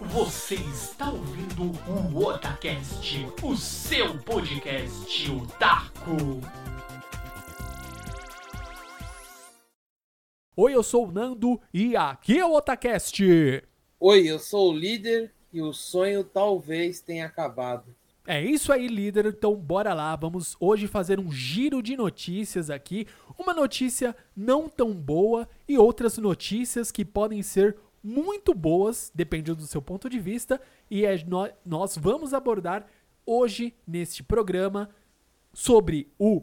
Você está ouvindo o Otacast, o seu podcast otaku. Oi, eu sou o Nando e aqui é o Otacast. Oi, eu sou o líder e o sonho talvez tenha acabado. É isso aí, líder. Então, bora lá. Vamos hoje fazer um giro de notícias aqui. Uma notícia não tão boa e outras notícias que podem ser muito boas, dependendo do seu ponto de vista. E é, nós vamos abordar hoje neste programa sobre o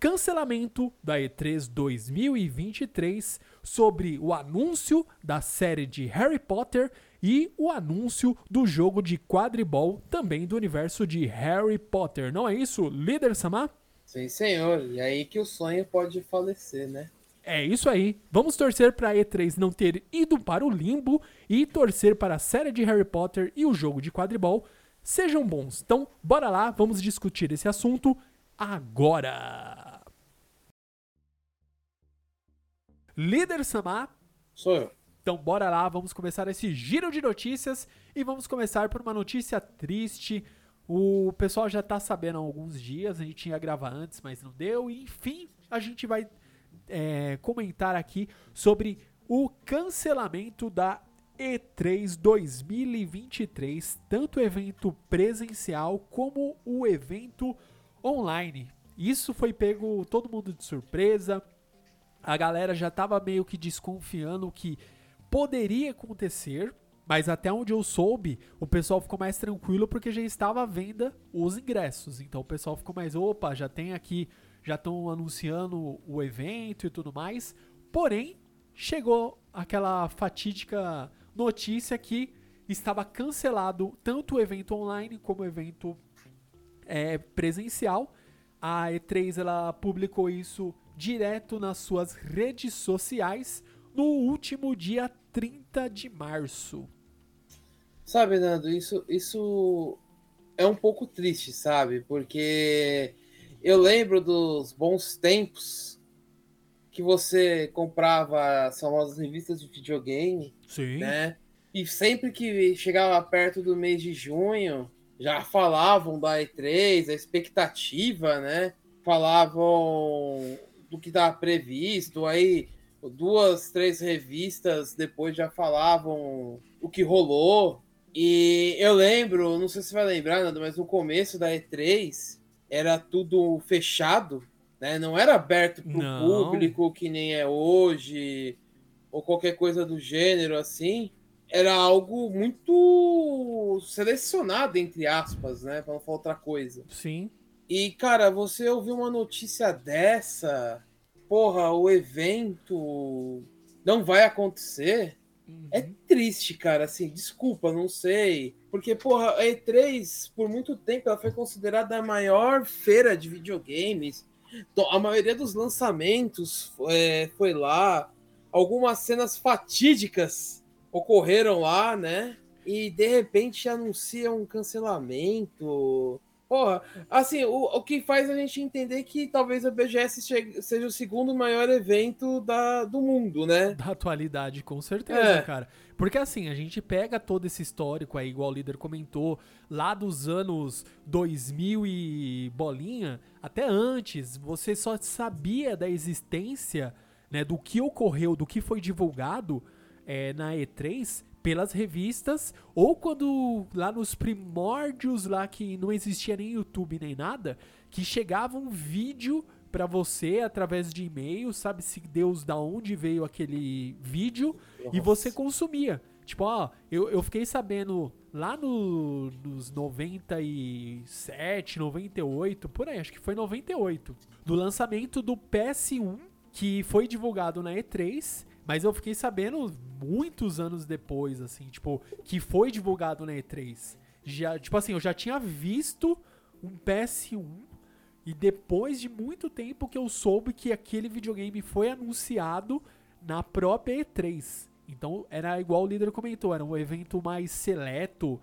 cancelamento da E3 2023, sobre o anúncio da série de Harry Potter e o anúncio do jogo de quadribol também do universo de Harry Potter. Não é isso, líder Samar? Sim, senhor. E aí que o sonho pode falecer, né? É isso aí. Vamos torcer para a E3 não ter ido para o limbo e torcer para a série de Harry Potter e o jogo de quadribol sejam bons. Então, bora lá, vamos discutir esse assunto agora. Líder Samar. Sou eu. Então bora lá, vamos começar esse giro de notícias e vamos começar por uma notícia triste. O pessoal já tá sabendo há alguns dias, a gente ia gravar antes, mas não deu. E, enfim, a gente vai é, comentar aqui sobre o cancelamento da E3 2023, tanto o evento presencial como o evento online. Isso foi pego todo mundo de surpresa. A galera já tava meio que desconfiando que poderia acontecer, mas até onde eu soube, o pessoal ficou mais tranquilo porque já estava à venda os ingressos. Então o pessoal ficou mais, opa, já tem aqui, já estão anunciando o evento e tudo mais. Porém, chegou aquela fatídica notícia que estava cancelado tanto o evento online como o evento é, presencial. A E3 ela publicou isso direto nas suas redes sociais no último dia 30 de março. Sabe, Nando, isso, isso é um pouco triste, sabe? Porque eu lembro dos bons tempos que você comprava as famosas revistas de videogame, Sim. né? E sempre que chegava perto do mês de junho, já falavam da E3, a expectativa, né? Falavam do que estava previsto, aí duas, três revistas depois já falavam o que rolou. E eu lembro, não sei se você vai lembrar, Nando, mas no começo da E3 era tudo fechado, né? Não era aberto para o público que nem é hoje, ou qualquer coisa do gênero assim. Era algo muito selecionado, entre aspas, né? Para não falar outra coisa. Sim. E, cara, você ouvir uma notícia dessa porra, o evento não vai acontecer. É uhum. É triste, cara, assim, desculpa, não sei. Porque, porra, a E3, por muito tempo, ela foi considerada a maior feira de videogames. A maioria dos lançamentos é, foi lá. Algumas cenas fatídicas ocorreram lá, né? E de repente anuncia um cancelamento. Porra, assim, o, o que faz a gente entender que talvez a BGS chegue, seja o segundo maior evento da, do mundo, né? Da atualidade, com certeza, é. cara. Porque assim, a gente pega todo esse histórico aí, igual o líder comentou, lá dos anos 2000 e bolinha, até antes, você só sabia da existência, né, do que ocorreu, do que foi divulgado é, na E3 pelas revistas, ou quando lá nos primórdios lá que não existia nem YouTube nem nada, que chegava um vídeo para você através de e-mail, sabe se Deus da onde veio aquele vídeo Nossa. e você consumia. Tipo, ó, eu, eu fiquei sabendo lá no, nos 97, 98, por aí, acho que foi 98, do lançamento do PS1 que foi divulgado na E3 mas eu fiquei sabendo muitos anos depois, assim, tipo, que foi divulgado na E3. Já, tipo assim, eu já tinha visto um PS1 e depois de muito tempo que eu soube que aquele videogame foi anunciado na própria E3. Então era igual o líder comentou, era um evento mais seleto,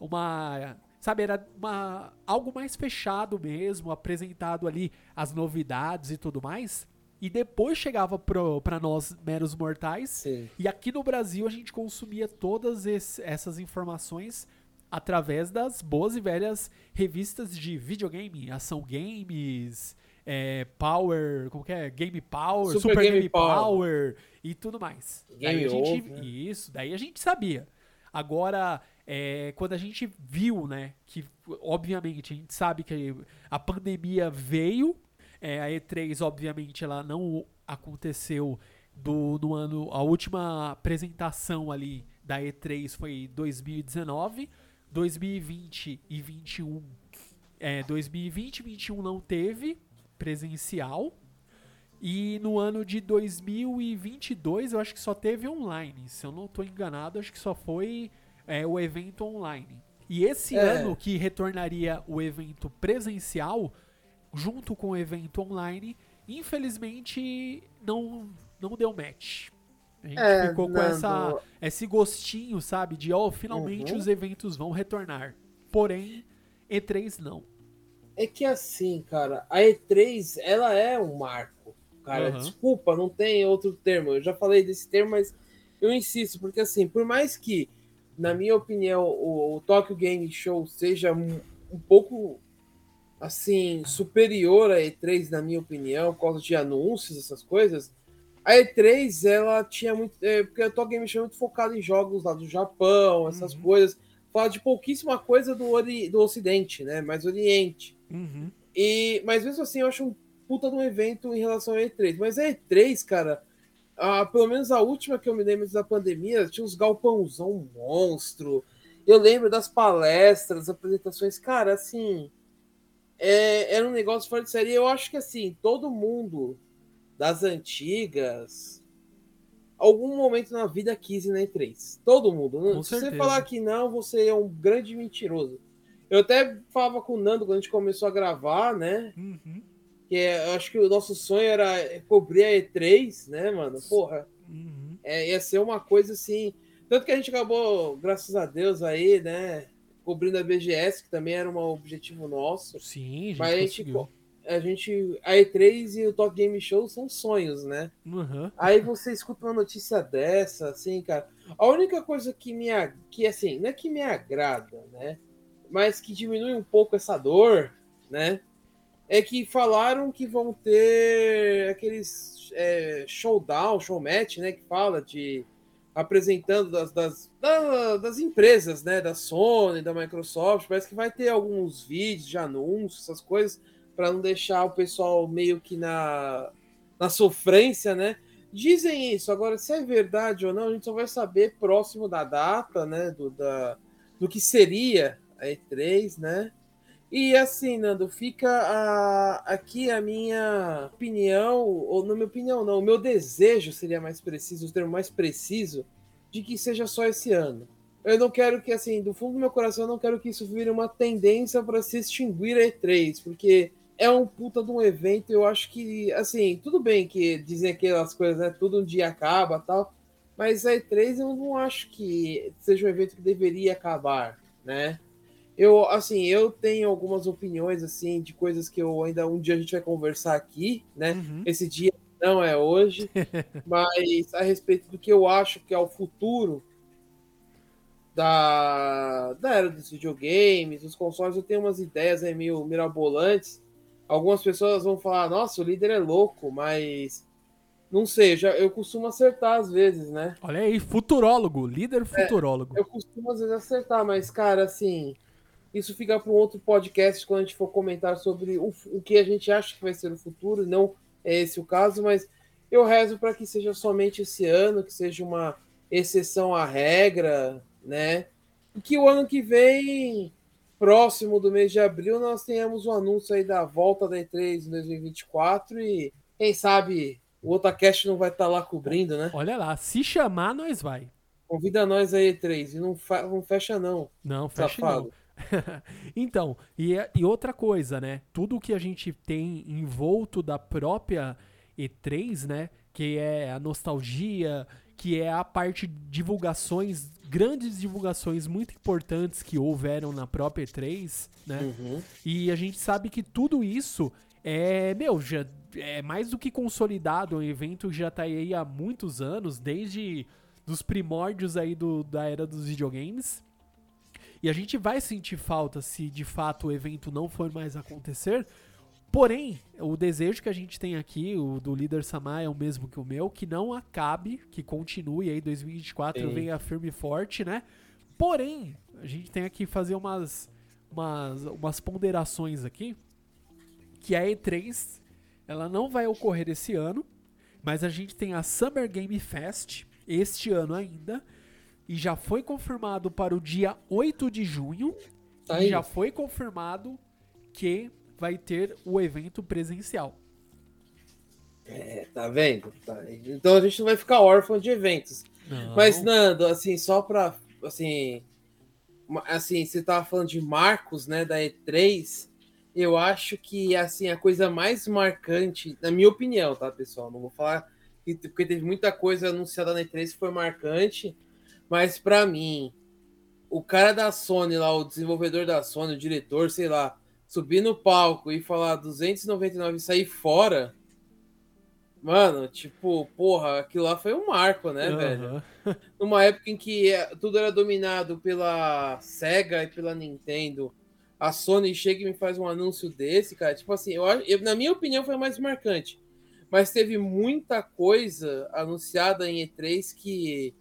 uma, sabe, era uma algo mais fechado mesmo, apresentado ali as novidades e tudo mais. E depois chegava pro, pra nós, meros mortais. Sim. E aqui no Brasil a gente consumia todas esse- essas informações através das boas e velhas revistas de videogame, ação games, é, Power, como que é? Game Power, Super Super, Game Game, Power. Power. e tudo mais. Game Daí gente, Over. Isso, daí a gente sabia. Agora, é, quando a gente viu, né, que obviamente a gente sabe que a pandemia veio, é, a E3 obviamente ela não aconteceu do, no ano, a última apresentação ali da E3 foi 2019, 2020 e 21, é, 2020 e 21 não teve presencial, e no ano de 2022 eu acho que só teve online, se eu não estou enganado, acho que só foi é, o evento online. E esse É. ano que retornaria o evento presencial, junto com o evento online, infelizmente não, não deu match. A gente É, ficou com essa, esse gostinho, sabe? De, ó, finalmente Uhum. os eventos vão retornar. Porém, E3 não. É que assim, cara, a E3, ela é um marco. Cara, Aham. desculpa, não tem outro termo. Eu já falei desse termo, mas eu insisto, porque assim, por mais que, na minha opinião, o, o Tokyo Game Show seja um, um pouco assim, superior à E3, na minha opinião, por causa de anúncios, essas coisas. A E3, ela tinha muito. É, porque o Tokyo Game Show é muito focado em jogos lá do Japão, essas Uhum. coisas. Fala de pouquíssima coisa do, ori, do Ocidente, né? Mais Oriente. Uhum. E, mas mesmo assim, eu acho um puta de um evento em relação à E3. Mas a E3, cara, pelo menos a última que eu me lembro da pandemia, tinha uns galpãozão monstro. Eu lembro das palestras, apresentações, cara, assim. É- era um negócio fora de série. Eu acho que assim, todo mundo das antigas, algum momento na vida quis ir na E3. Todo mundo. Com Se você certeza. falar que não, você é um grande mentiroso. Eu até falava com o Nando quando a gente começou a gravar, né? Uhum. Que é, eu acho que o nosso sonho era cobrir a E3, né, mano? Porra, Uhum. é, ia ser uma coisa assim. Tanto que a gente acabou, graças a Deus, aí, né? Cobrindo a BGS, que também era um objetivo nosso. Sim. Mas a gente, conseguiu. a gente. A E3 e o Talk Game Show são sonhos, né? Uhum. Aí você escuta uma notícia dessa, assim, cara. A única coisa que me. que assim, não é que me agrada, né? Mas que diminui um pouco essa dor, né? É que falaram que vão ter aqueles é, showdown, showmatch, né? Que fala de apresentando das, das, da- das empresas, né? Da Sony, da Microsoft. Parece que vai ter alguns vídeos de anúncios, essas coisas, para não deixar o pessoal meio que na, na sofrência, né? Dizem isso. Agora, se é verdade ou não, a gente só vai saber próximo da data, né? Do, da, do que seria a E3, né? E assim, Nando, fica a- aqui a minha opinião, ou não minha opinião, não, o meu desejo seria mais preciso, o termo mais preciso, de que seja só esse ano. Eu não quero que, assim, do fundo do meu coração, eu não quero que isso vire uma tendência para se extinguir a E3, porque é um puta de um evento, eu acho que, assim, tudo bem que dizem aquelas coisas, né, tudo um dia acaba tal, mas a E3 eu não acho que seja um evento que deveria acabar, né? Eu, assim, eu tenho algumas opiniões, assim, de coisas que eu ainda um dia a gente vai conversar aqui, né? Uhum. Esse dia não é hoje, mas a respeito do que eu acho que é o futuro da, da era dos videogames, dos consoles, eu tenho umas ideias aí meio mirabolantes. Algumas pessoas vão falar, nossa, o líder é louco, mas não sei, eu já, eu costumo acertar às vezes, né? Olha aí, futurólogo, líder futurólogo. Eu costumo às vezes acertar, mas, cara, assim, isso fica para um outro podcast quando a gente for comentar sobre o, o que a gente acha que vai ser o futuro, não é esse o caso, mas eu rezo para que seja somente esse ano, que seja uma exceção à regra, né? E que o ano que vem, próximo do mês de abril, nós tenhamos um anúncio aí da volta da E3 em 2024 e quem sabe o Otacast não vai estar lá cobrindo, né? Olha lá, se chamar, nós vai. Convida nós aí, E3, e não, não fecha não. Não, fecha não. Então, e, e outra coisa, né? Tudo que a gente tem envolto da própria E3, né? Que é a nostalgia, que é a parte de divulgações, grandes divulgações muito importantes que houveram na própria E3, né? Uhum. E a gente sabe que tudo isso é, meu, já é mais do que consolidado, é um evento que já tá aí há muitos anos, desde dos primórdios aí do, da era dos videogames. E a gente vai sentir falta se de fato o evento não for mais acontecer. Porém, o desejo que a gente tem aqui, o do líder Samar é o mesmo que o meu, que não acabe, que continue aí 2024 Sim. venha firme e forte, né? Porém, a gente tem aqui fazer umas umas, umas ponderações aqui, que a E3 ela não vai ocorrer esse ano, mas a gente tem a Summer Game Fest este ano ainda, e já foi confirmado para o dia 8 de junho, Tá e já foi confirmado que vai ter o evento presencial. É, tá vendo? Tá. Então a gente não vai ficar órfão de eventos. Não. Mas, Nando, assim, só pra. Assim, assim, você tava falando de marcos, né, da E3. Eu acho que, assim, a coisa mais marcante, na minha opinião, tá, pessoal? Não vou falar que- porque teve muita coisa anunciada na E3 que foi marcante, mas pra mim, o cara da Sony lá, o desenvolvedor da Sony, o diretor, sei lá, subir no palco e falar 299 e sair fora. Mano, tipo, porra, aquilo lá foi um marco, né, velho? Aham. numa época em que eh, tudo era dominado pela Sega e pela Nintendo, a Sony chega e me faz um anúncio desse, cara. Tipo assim, eu, eu- na minha opinião foi mais marcante. Mas teve muita coisa anunciada em E3 que,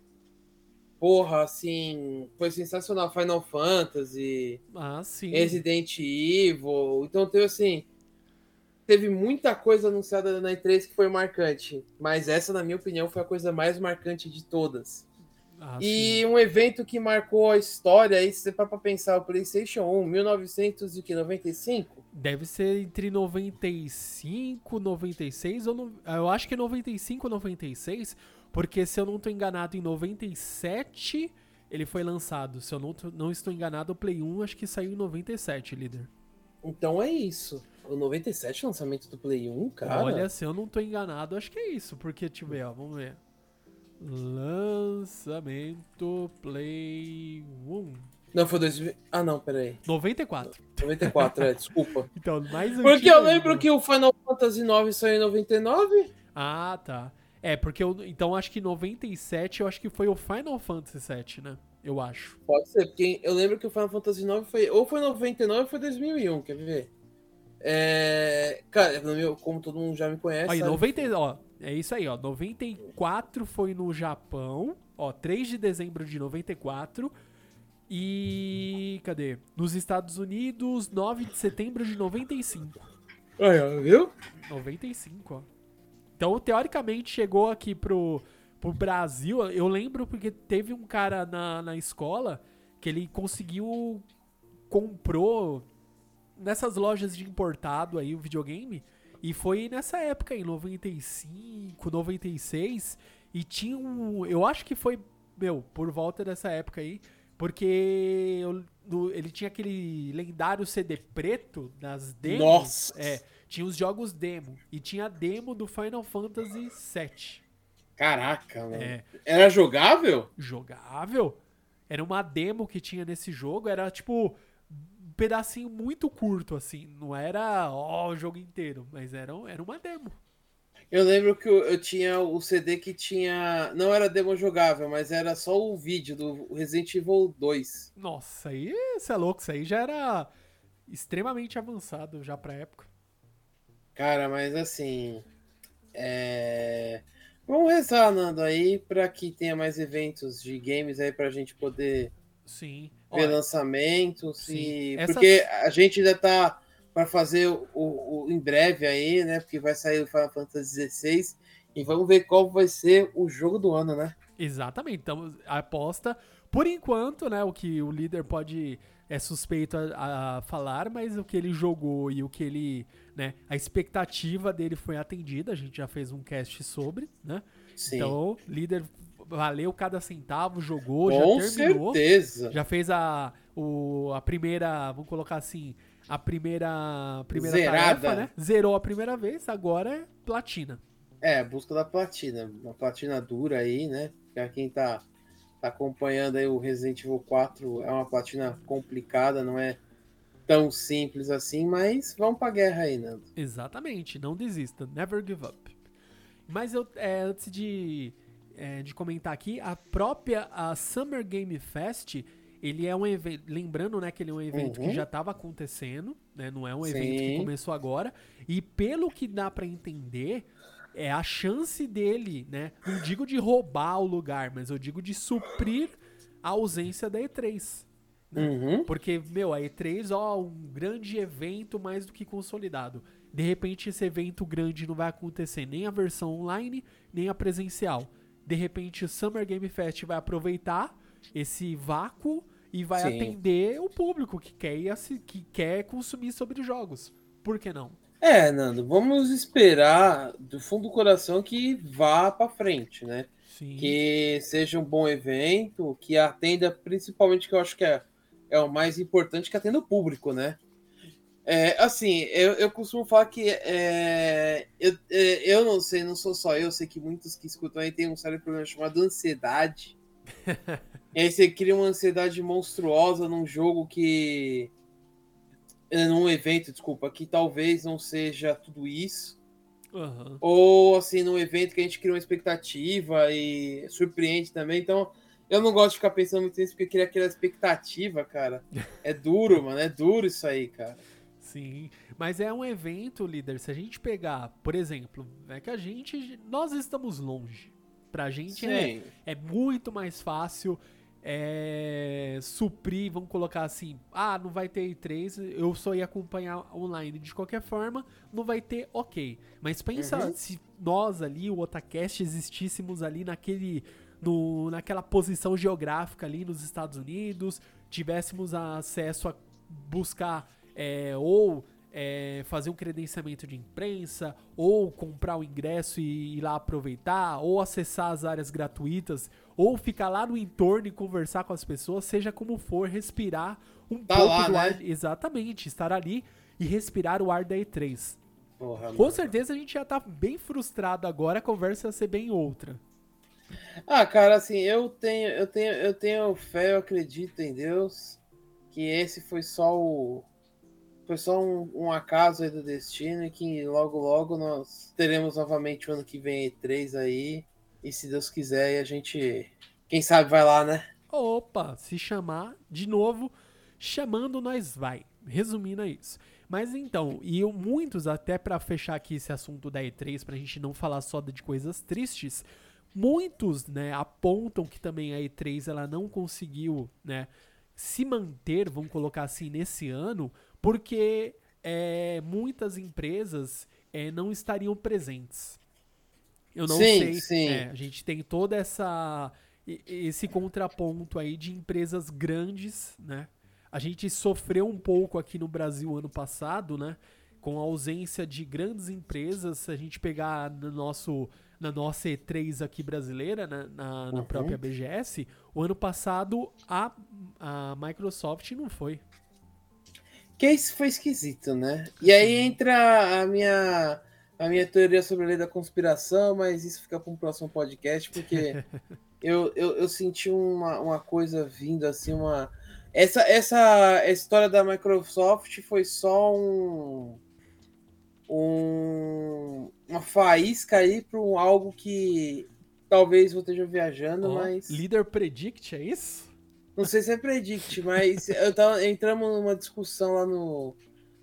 porra, assim, foi sensacional. Final Fantasy, Ah, sim. Resident Evil. Então teve assim. Teve muita coisa anunciada na E3 que foi marcante. Mas essa, na minha opinião, foi a coisa mais marcante de todas. Ah, E sim. um evento que marcou a história, aí se você para pra pensar, o PlayStation 1, 1995? Deve ser entre 95, 96 ou no... eu acho que é 95 96, porque se eu não tô enganado em 97 ele foi lançado. Se eu não, não estou enganado, o Play 1 acho que saiu em 97, líder. Então é isso. O 97 lançamento do Play 1, cara. Olha, se eu não tô enganado, acho que é isso, porque ver, ó, vamos ver. Lançamento Play 1 Não, foi 2000. Ah, não, peraí. 94. 94, é, desculpa. Então, mais Porque antigo eu lembro que o Final Fantasy IX saiu em 99. Ah, tá. É, porque eu, então acho que 97 eu acho que foi o Final Fantasy VII, né? Eu acho. Pode ser, porque eu lembro que o Final Fantasy IX foi. Ou foi 99 ou foi 2001, quer ver? É. Cara, como todo mundo já me conhece. Aí, sabe? 90, ó, é isso aí, ó. 94 foi no Japão, ó, 3 de dezembro de 94. E cadê? Nos Estados Unidos, 9 de setembro de 95. Aí, ó, viu? 95, ó. Então, teoricamente, chegou aqui pro, pro Brasil. Eu lembro porque teve um cara na, na escola que ele conseguiu. comprou nessas lojas de importado aí o videogame. E foi nessa época, em 95, 96. E tinha um. Eu acho que foi, meu, por volta dessa época aí. Porque eu- no- ele tinha aquele lendário CD preto das demos. Nossa! É, tinha os jogos demo. E tinha a demo do Final Fantasy VII. Caraca, mano. É, Era jogável? jogável. Era uma demo que tinha nesse jogo. Era tipo um pedacinho muito curto, assim. Não era ó, o jogo inteiro, mas era, um- era uma demo. Eu lembro que eu, eu tinha o CD que tinha. Não era demo jogável, mas era só o vídeo do Resident Evil 2. Nossa, aí você é louco. Isso aí já era extremamente avançado já pra época. Cara, mas assim. É... Vamos rezar, Nando, aí, pra que tenha mais eventos de games aí pra gente poder Sim. ver Ó, lançamentos. Sim. E... Essas- Porque a gente ainda tá para fazer o, o- em breve aí, né? Porque vai sair o Final Fantasy XVI. E vamos ver qual vai ser o jogo do ano, né? Exatamente. Então, a aposta, por enquanto, né, o que o líder pode é suspeito a, a falar, mas o que ele jogou e o que ele, né, a expectativa dele foi atendida. A gente já fez um cast sobre, né? Sim. Então, líder valeu cada centavo, jogou, Com já terminou. certeza. Já fez a, o, a primeira, vamos colocar assim, a primeira, primeira Zerada. tarefa, né? Zerou a primeira vez, agora é platina. É, busca da platina. Uma platina dura aí, né? Pra quem tá, tá acompanhando aí o Resident Evil 4, é uma platina complicada, não é tão simples assim, mas vamos pra guerra aí, Nando. Exatamente, não desista, never give up. Mas eu, é, antes de, é, de comentar aqui, a própria a Summer Game Fest, ele é um evento, lembrando, né, que ele é um evento Uhum. que já estava acontecendo, né, não é um Sim. evento que começou agora, e pelo que dá pra entender, é a chance dele, né, não digo de roubar o lugar, mas eu digo de suprir a ausência da E3. Uhum. Porque, meu, a E3, ó, um grande evento mais do que consolidado. De repente, esse evento grande não vai acontecer nem a versão online, nem a presencial. De repente, o Summer Game Fest vai aproveitar esse vácuo e vai Sim. atender o público que quer, ir que quer consumir sobre jogos. Por que não? É, Nando, vamos esperar do fundo do coração que vá pra frente, né? Sim. Que seja um bom evento, que atenda principalmente, que eu acho que é, é o mais importante, que atenda o público, né? É, assim, eu, eu costumo falar que é, eu, é, eu não sei, não sou só eu, sei que muitos que escutam aí têm um sério problema chamado ansiedade. e aí você cria uma ansiedade monstruosa num jogo que. Num evento, desculpa, que talvez não seja tudo isso. Aham. Ou assim, num evento que a gente cria uma expectativa e surpreende também. Então, eu não gosto de ficar pensando muito nisso, porque cria aquela expectativa, cara. É duro, mano. É duro isso aí, cara. Sim, mas é um evento, líder. Se a gente pegar, por exemplo, é que a gente, nós estamos longe. Pra gente é, é muito mais fácil é, suprir, vamos colocar assim, ah, não vai ter E3, eu só ia acompanhar online de qualquer forma, não vai ter, ok. Mas pensa Uhum. se nós ali, o Otacast, existíssemos ali naquele, no, naquela posição geográfica ali nos Estados Unidos, tivéssemos acesso a buscar é, ou é, fazer um credenciamento de imprensa, ou comprar o ingresso e ir lá aproveitar, ou acessar as áreas gratuitas, ou ficar lá no entorno e conversar com as pessoas, seja como for, respirar um Tá pouco lá, do né? ar. Exatamente, estar ali e respirar o ar da E3. Porra, Com certeza a gente já tá bem frustrado agora, a conversa ia ser bem outra. Ah, cara, assim, eu tenho, eu tenho, eu tenho fé, eu acredito em Deus, que esse foi só o. Foi só um, um acaso aí do destino e que logo, logo nós teremos novamente o ano que vem E3 aí. E se Deus quiser, a gente. Quem sabe vai lá, né? Opa, se chamar de novo, chamando nós vai. Resumindo é isso. Mas então, e eu, muitos, até pra fechar aqui esse assunto da E3, pra gente não falar só de coisas tristes, muitos, né, apontam que também a E3 ela não conseguiu, né, se manter, vamos colocar assim, nesse ano, porque é, muitas empresas é, não estariam presentes. Eu não Sim, sei. sim. é, a gente tem toda essa esse contraponto aí de empresas grandes, né? A gente sofreu um pouco aqui no Brasil ano passado, né? Com a ausência de grandes empresas, se a gente pegar no nosso, na nossa E3 aqui brasileira, né, na, na Uhum. própria BGS, o ano passado a, a Microsoft não foi. Que isso foi esquisito, né? E aí entra a minha, a minha teoria sobre a lei da conspiração, mas isso fica para um próximo podcast, porque eu, eu, eu senti uma, uma coisa vindo assim, uma. Essa, essa história da Microsoft foi só um. Um uma faísca aí para um algo que talvez eu esteja viajando, Ó, mas. Líder Predict, é isso? Não sei se é predict, mas eu tava, entramos numa discussão lá no,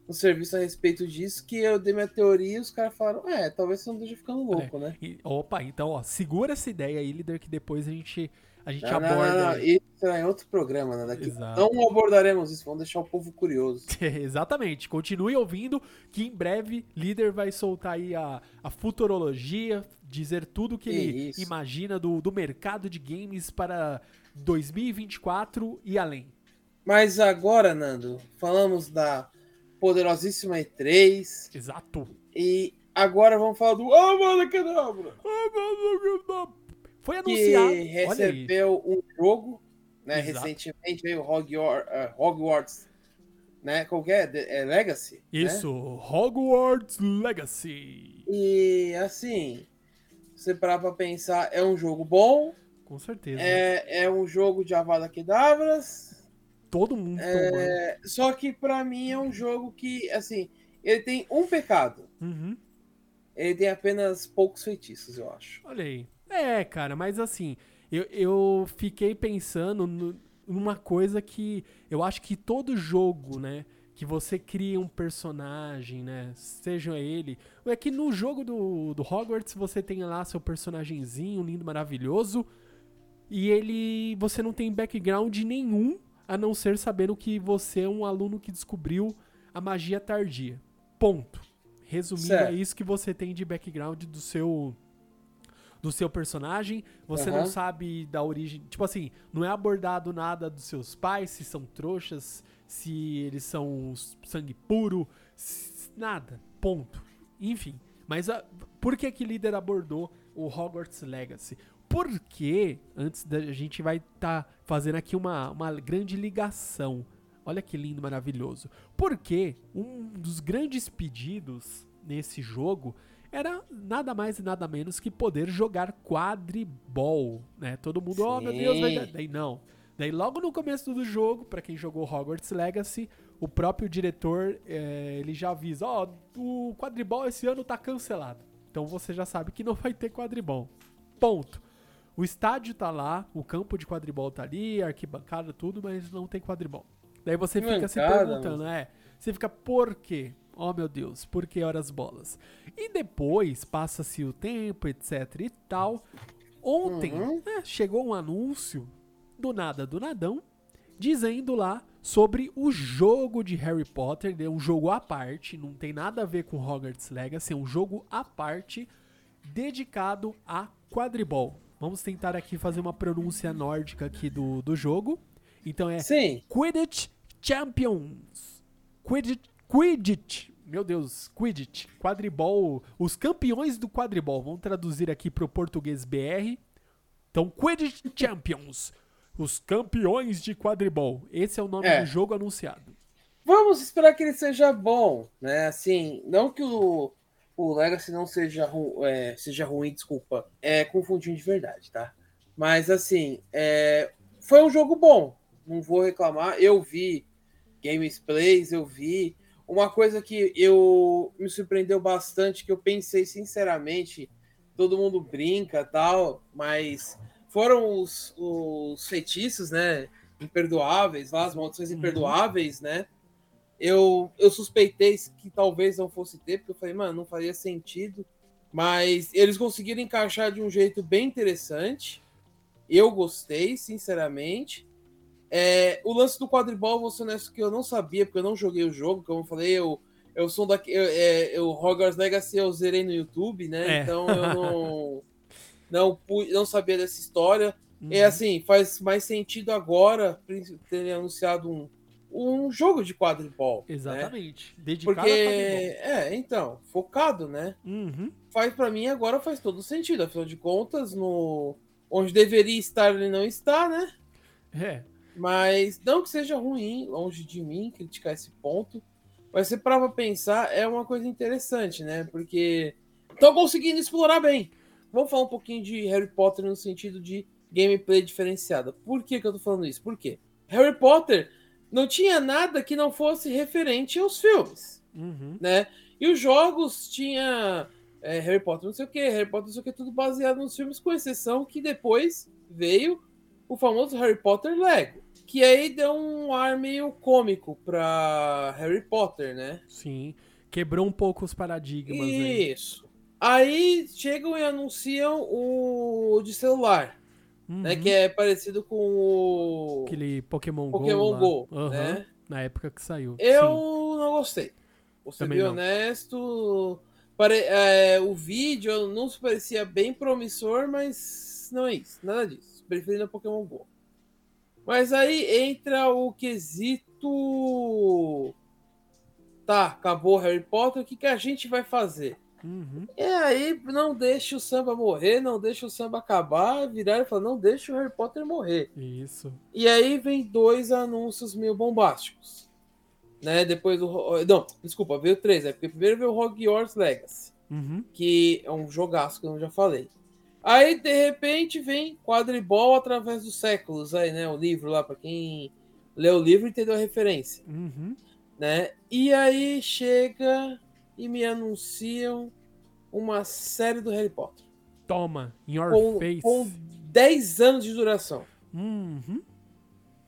no serviço a respeito disso, que eu dei minha teoria e os caras falaram, é, talvez você não esteja ficando louco, né? E- opa, então, ó, segura essa ideia aí, líder, que depois a gente, a gente Não, aborda. não, não. Isso é em outro programa, né? Daqui. Exato. Não abordaremos isso, vamos deixar o povo curioso. Exatamente. Continue ouvindo que em breve líder vai soltar aí a, a futurologia, dizer tudo que ele Isso. imagina do, do mercado de games para 2024 e além. Mas agora, Nando, falamos da poderosíssima E3 Exato. e agora vamos falar do Amada Cadabra, Foi que anunciado. Aí. recebeu um jogo, né? Exato. Recentemente veio Hogwarts, eh, Hogwarts né? Qual que é? É Legacy? né? Isso, Hogwarts Legacy. E assim, você parar pra pensar, é um jogo bom, Com certeza. é, é um jogo de Avada Kedavras, Todo mundo É, só que pra mim é um jogo que, assim, ele tem um pecado. Uhum. Ele tem apenas poucos feitiços, eu acho. Olha aí. É, cara, mas assim, eu, eu fiquei pensando no- numa coisa que eu acho que todo jogo, né? Que você cria um personagem, né? Seja ele. É que no jogo do, do Hogwarts você tem lá seu personagemzinho lindo, maravilhoso. E ele. Você não tem background nenhum, a não ser sabendo que você é um aluno que descobriu a magia tardia. Ponto. Resumindo, Certo. é isso que você tem de background do seu do seu personagem, você não Aham. sabe da origem, tipo assim, não é abordado nada dos seus pais, se são trouxas, se eles são sangue puro, nada, ponto. Enfim, mas a, por que que líder abordou o Hogwarts Legacy? Porque, antes da a gente vai estar fazendo aqui uma, uma grande ligação. Olha que lindo, maravilhoso. Porque um dos grandes pedidos nesse jogo era nada mais e nada menos que poder jogar quadribol, né? Todo mundo, oh meu Deus, vai dar. Sim. Daí não. Daí logo no começo do jogo, pra quem jogou Hogwarts Legacy, o próprio diretor, eh, ele já avisa, ó, o quadribol esse ano tá cancelado. Então você já sabe que não vai ter quadribol. Ponto. O estádio tá lá, o campo de quadribol tá ali, a arquibancada, tudo, mas não tem quadribol. Daí você Que fica se mancada, perguntando, é, você fica, por quê? Oh meu Deus, por que horas bolas? E depois, passa-se o tempo, etc e tal. Ontem, Uhum. né, chegou um anúncio, do nada, do nadão, dizendo lá sobre o jogo de Harry Potter, é um jogo à parte, não tem nada a ver com Hogwarts Legacy, é um jogo à parte dedicado a quadribol. Vamos tentar aqui fazer uma pronúncia nórdica aqui do, do jogo. Então é Sim, Quidditch Champions. Quidditch, Quidditch. Meu Deus, Quidditch. Quadribol. Os campeões do quadribol. Vamos traduzir aqui pro português BR. Então, Quidditch Champions. Os campeões de quadribol. Esse é o nome É. do jogo anunciado. vamos esperar que ele seja bom, né? Assim, não que o, o Legacy não seja, ru- é, seja ruim, desculpa. É confundindo de verdade, tá? Mas assim, é, foi um jogo bom. Não vou reclamar. Eu vi gameplays, eu vi. Uma coisa que eu me surpreendeu bastante, que eu pensei sinceramente, todo mundo brinca tal, mas foram os, os feitiços, né? Imperdoáveis, lá, as maldições Uhum. imperdoáveis, né? Eu, eu suspeitei que talvez não fosse ter, porque eu falei, mano, não faria sentido. Mas eles conseguiram encaixar de um jeito bem interessante. Eu gostei, sinceramente. É, o lance do quadribol, vou ser honesto que eu não sabia, porque eu não joguei o jogo, como eu falei, eu, eu sou daqui. Eu, é, eu, Hogwarts Legacy eu zerei no YouTube, né? É. Então eu não, não, pu- não sabia dessa história. É Uhum. assim, faz mais sentido agora terem anunciado um, um jogo de quadribol. Né? Exatamente. Dedicado Porque, é, então, focado, né? Uhum. Faz para mim agora faz todo sentido. Afinal de contas, no onde deveria estar ele não está, né? É. Mas não que seja ruim, longe de mim criticar esse ponto. Mas você para pensar, é uma coisa interessante, né? Porque estão conseguindo explorar bem. Vamos falar um pouquinho de Harry Potter no sentido de gameplay diferenciada. Por que, que eu tô falando isso? Por quê? Harry Potter não tinha nada que não fosse referente aos filmes, Uhum. né? E os jogos tinha é, Harry Potter não sei o que, Harry Potter não sei o que, tudo baseado nos filmes, com exceção que depois veio o famoso Harry Potter Lego. Que aí deu um ar meio cômico pra Harry Potter, né? Sim. Quebrou um pouco os paradigmas. Isso. Aí chegam e anunciam o de celular, né? Uhum. Que é parecido com o Aquele Pokémon, Pokémon Go. Go. Aham. né? Na época que saiu. Eu Sim. não gostei. Vou ser Também bem não. honesto. Pare... é, o vídeo não se parecia bem promissor, mas não é isso. Nada disso. Preferindo o Pokémon GO. Mas aí entra o quesito. Tá, acabou Harry Potter, o que, que a gente vai fazer? Uhum. E aí, não deixa o samba morrer, não deixa o samba acabar, virar e falar, não deixa o Harry Potter morrer. Isso. E aí vem dois anúncios meio bombásticos. Né? Depois do. Não, desculpa, veio três, né? Porque primeiro veio o Hogwarts Legacy, Uhum. que é um jogaço que eu já falei. Aí, de repente, vem Quadribol através dos séculos, aí, né? O livro lá, pra quem leu o livro e entendeu a referência, Uhum. né? E aí chega e me anunciam uma série do Harry Potter. Toma, in your Com, face. com 10 anos de duração. Uhum.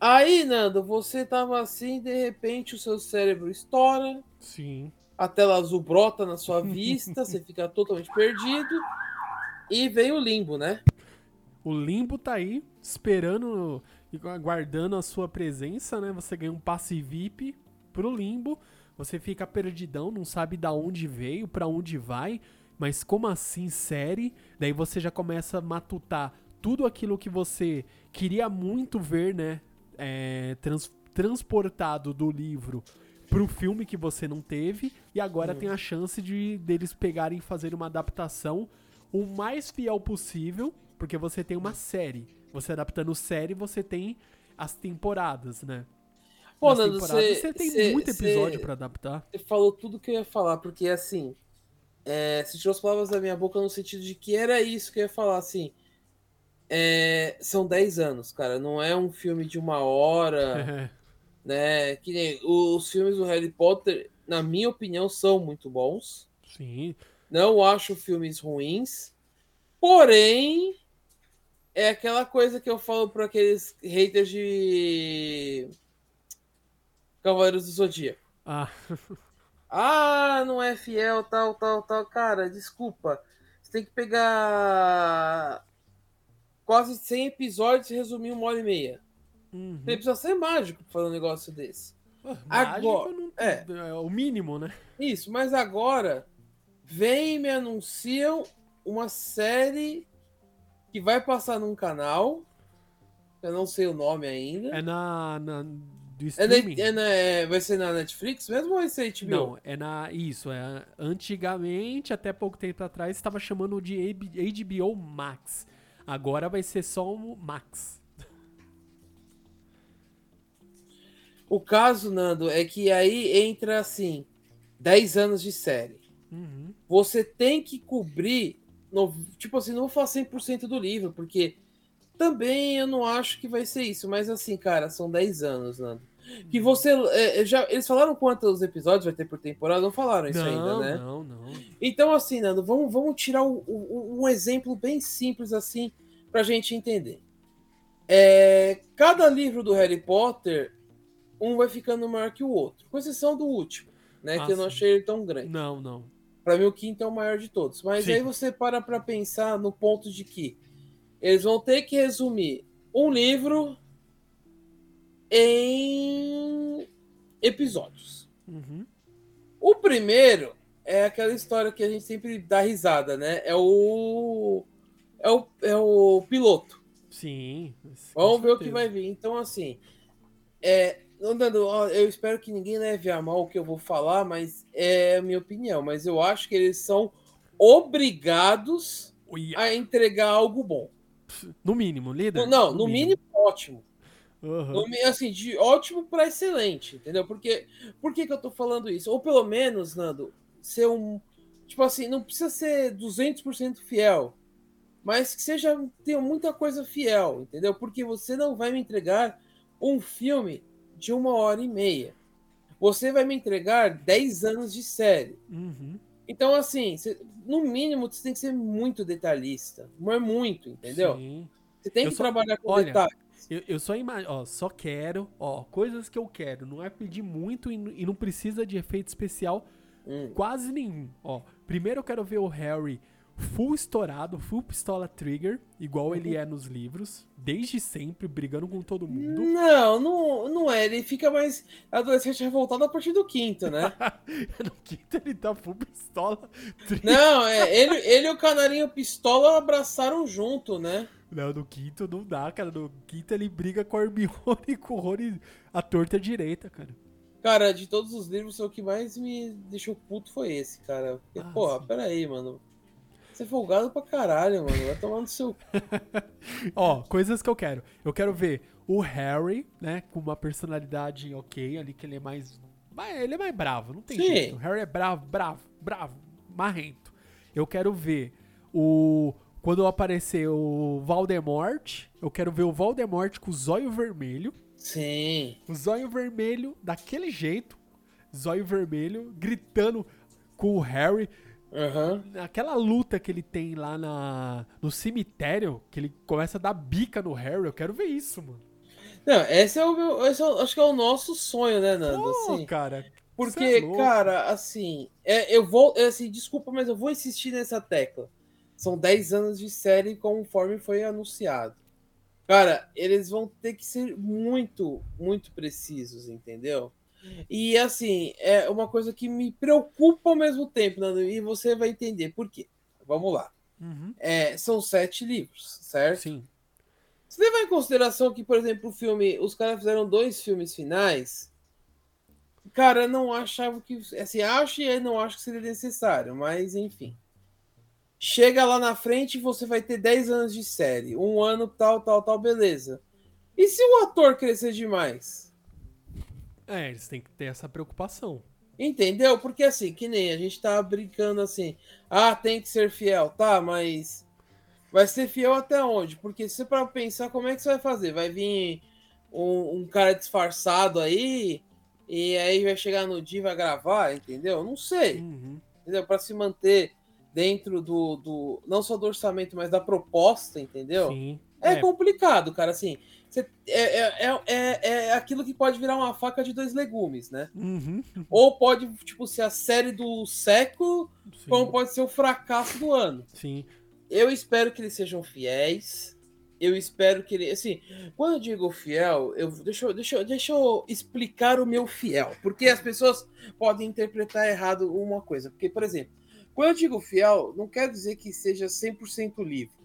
Aí, Nando, você tava assim, de repente o seu cérebro estoura, Sim. a tela azul brota na sua vista, você fica totalmente perdido e vem o limbo, né? O limbo tá aí, esperando e aguardando a sua presença, né? Você ganha um passe VIP pro limbo. Você fica perdidão, não sabe da onde veio, pra onde vai. Mas como assim, série? Daí você já começa a matutar tudo aquilo que você queria muito ver, né? É, trans- transportado do livro pro filme que você não teve. E agora tem a chance de deles pegarem e fazer uma adaptação o mais fiel possível, porque você tem uma série. Você adaptando série, você tem as temporadas, né? Pô, Nas Nando, você você tem você- muito episódio pra adaptar. Você falou tudo que eu ia falar, porque assim, é, você tirou as palavras da minha boca no sentido de que era isso que eu ia falar, assim. é, são 10 anos, cara. Não é um filme de uma hora, né? Que nem os filmes do Harry Potter, na minha opinião, são muito bons. Sim. Não acho filmes ruins. Porém, é aquela coisa que eu falo para aqueles haters de Cavaleiros do Zodíaco. Ah, Ah, não é fiel, tal, tal, tal. Cara, desculpa. Você tem que pegar quase 100 episódios e resumir uma hora e meia. uhum. Você precisa ser mágico pra fazer um negócio desse. Mágico Agora- não- é. é o mínimo, né? Isso, mas agora vem e me anunciam uma série que vai passar num canal. Eu não sei o nome ainda. É na, na do É na- streaming. é na- é- vai ser na Netflix mesmo ou vai ser HBO? Não, é na. Isso, é. Antigamente, até pouco tempo atrás, estava chamando de HBO Max. Agora vai ser só o Max. O caso, Nando, é que aí entra assim: 10 anos de série. Uhum. Você tem que cobrir. no- tipo assim, não vou falar 100% do livro, porque também eu não acho que vai ser isso. Mas assim, cara, são 10 anos, Nando. Que você. é, já, eles falaram quantos episódios vai ter por temporada? Não falaram isso não, ainda, né? não, não. Então, assim, Nando, vamos, vamos tirar o- o- um exemplo bem simples assim pra gente entender. É, cada livro do Harry Potter, um vai ficando maior que o outro, com exceção do último, né? Ah, que eu não sim. achei ele tão grande. Não, não. Pra mim, o quinto é o maior de todos. Mas Sim. aí você para pra pensar no ponto de que eles vão ter que resumir um livro em episódios. Uhum. O primeiro é aquela história que a gente sempre dá risada, né? É o. É o, é o piloto. Sim. Vamos ver o que vai vir. Então, assim. É, Nando, ó, eu espero que ninguém leve a mal o que eu vou falar, mas é a minha opinião. Mas eu acho que eles são obrigados a entregar algo bom. No mínimo, líder? Não, no mínimo, ótimo. Aham. No assim, de ótimo para excelente, entendeu? Porque por que, que eu tô falando isso? Ou pelo menos, Nando, ser um. Tipo assim, não precisa ser 200% fiel, mas que seja. tenha muita coisa fiel, entendeu? Porque você não vai me entregar um filme de uma hora e meia. Você vai me entregar 10 anos de série. Uhum. Então, assim, você- no mínimo, você tem que ser muito detalhista. Mas muito, entendeu? Sim. Você tem Eu que só- trabalhar com olha, detalhe. Eu, eu só imagino, ó, só quero, ó, coisas que eu quero. Não é pedir muito e, e não precisa de efeito especial Hum. quase nenhum. Ó, primeiro eu quero ver o Harry full estourado, full pistola trigger, igual ele Uhum. é nos livros, desde sempre, brigando com todo mundo. Não, não, não é. Ele fica mais adolescente revoltado a partir do quinto, né? no quinto ele tá full pistola trigger. Não, é. Ele, ele e o canarinho pistola abraçaram junto, né? Não, no quinto não dá, cara. No quinto ele briga com a Hermione e com o Rony a torta direita, cara. Cara, de todos os livros, o que mais me deixou puto foi esse, cara. Porque, Ah, porra, sim. peraí, mano. Você é folgado pra caralho, mano. Vai tomar no seu. Ó, coisas que eu quero. Eu quero ver o Harry, né, com uma personalidade ok ali, que ele é mais. Ele é mais bravo, não tem Sim. jeito. O Harry é bravo, bravo, bravo, marrento. Eu quero ver o. quando aparecer o Voldemort, eu quero ver o Voldemort com o zóio vermelho. Sim. O zóio vermelho daquele jeito. Zóio vermelho, gritando com o Harry. Aham. Aquela luta que ele tem lá na, no cemitério, que ele começa a dar bica no Harry, eu quero ver isso, mano. Não, esse é o meu. Esse é o- acho que é o nosso sonho, né, Nando? Pô, Assim, cara. porque, é cara, assim, é, eu vou. é, Assim, desculpa, mas eu vou insistir nessa tecla. São 10 anos de série conforme foi anunciado. Cara, eles vão ter que ser muito, muito precisos, entendeu? E assim, é uma coisa que me preocupa ao mesmo tempo, Nando, e você vai entender por quê. Vamos lá. Uhum. É, são sete livros, certo? Sim. Você levar em consideração que, por exemplo, o filme, os caras fizeram dois filmes finais. Cara, não achava que. Assim, acho e não acho que seria necessário, mas enfim. Chega lá na frente e você vai ter 10 anos de série. Um ano, tal, tal, tal, beleza. E se o ator crescer demais? É, eles têm que ter essa preocupação. Entendeu? Porque assim, que nem a gente tá brincando assim. Ah, tem que ser fiel, tá, mas. Vai ser fiel até onde? Porque se você para pensar, como é que você vai fazer? Vai vir um, um cara disfarçado aí, e aí vai chegar no dia e vai gravar, entendeu? Não sei, Uhum. entendeu? Para se manter dentro do, do. Não só do orçamento, mas da proposta, entendeu? Sim. É, É, complicado, cara. Assim, você- é, é, é, é, é aquilo que pode virar uma faca de dois legumes, né? Uhum. Ou pode, tipo, ser a série do século, Sim. como pode ser o fracasso do ano. Sim. Eu espero que eles sejam fiéis. Eu espero que ele. Assim, quando eu digo fiel, eu, deixa, eu- deixa, eu- deixa eu explicar o meu fiel. Porque as pessoas podem interpretar errado uma coisa. Porque, por exemplo, quando eu digo fiel, não quer dizer que seja 100% livro.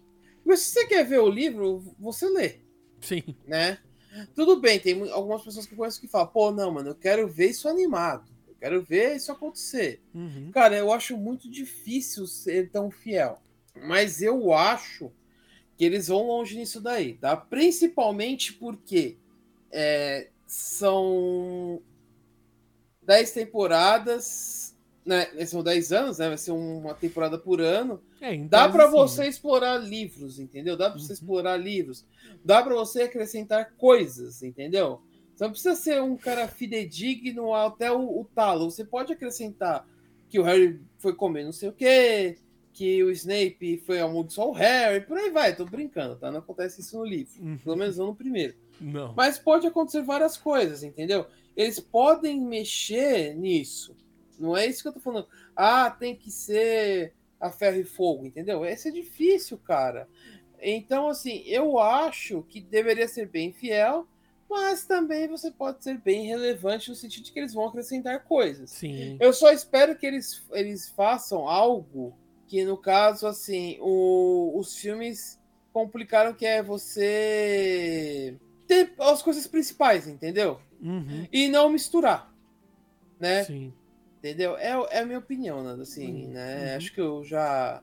Mas se você quer ver o livro, você lê Sim. né? Tudo bem, tem algumas pessoas que eu conheço que falam, pô, não, mano, eu quero ver isso animado. Eu quero ver isso acontecer. Uhum. Cara, eu acho muito difícil ser tão fiel. Mas eu acho que eles vão longe nisso daí, tá? Principalmente porque é, são 10 temporadas, né? São 10 anos, né? Vai ser uma temporada por ano. É, Dá sim. você explorar livros, entendeu? Dá pra você Uhum. explorar livros. Dá pra você acrescentar coisas, entendeu? Você não precisa ser um cara fidedigno até o, o talo. Você pode acrescentar que o Harry foi comer não sei o quê, que o Snape foi amaldiçoar o Harry, por aí vai. Tô brincando, tá? Não acontece isso no livro. Uhum. Pelo menos não no primeiro. Não. Mas pode acontecer várias coisas, entendeu? Eles podem mexer nisso. Não é isso que eu tô falando. Ah, tem que ser a ferro e fogo, entendeu? Esse é difícil, cara. Então, assim, eu acho que deveria ser bem fiel, mas também você pode ser bem relevante no sentido de que eles vão acrescentar coisas. Sim. Eu só espero que eles, eles façam algo que, no caso, assim, o- os filmes complicaram, que é você ter as coisas principais, entendeu? Uhum. E não misturar, né? Sim. Entendeu? É, é a minha opinião, Nando, assim, Uhum. né? Uhum. Acho que eu já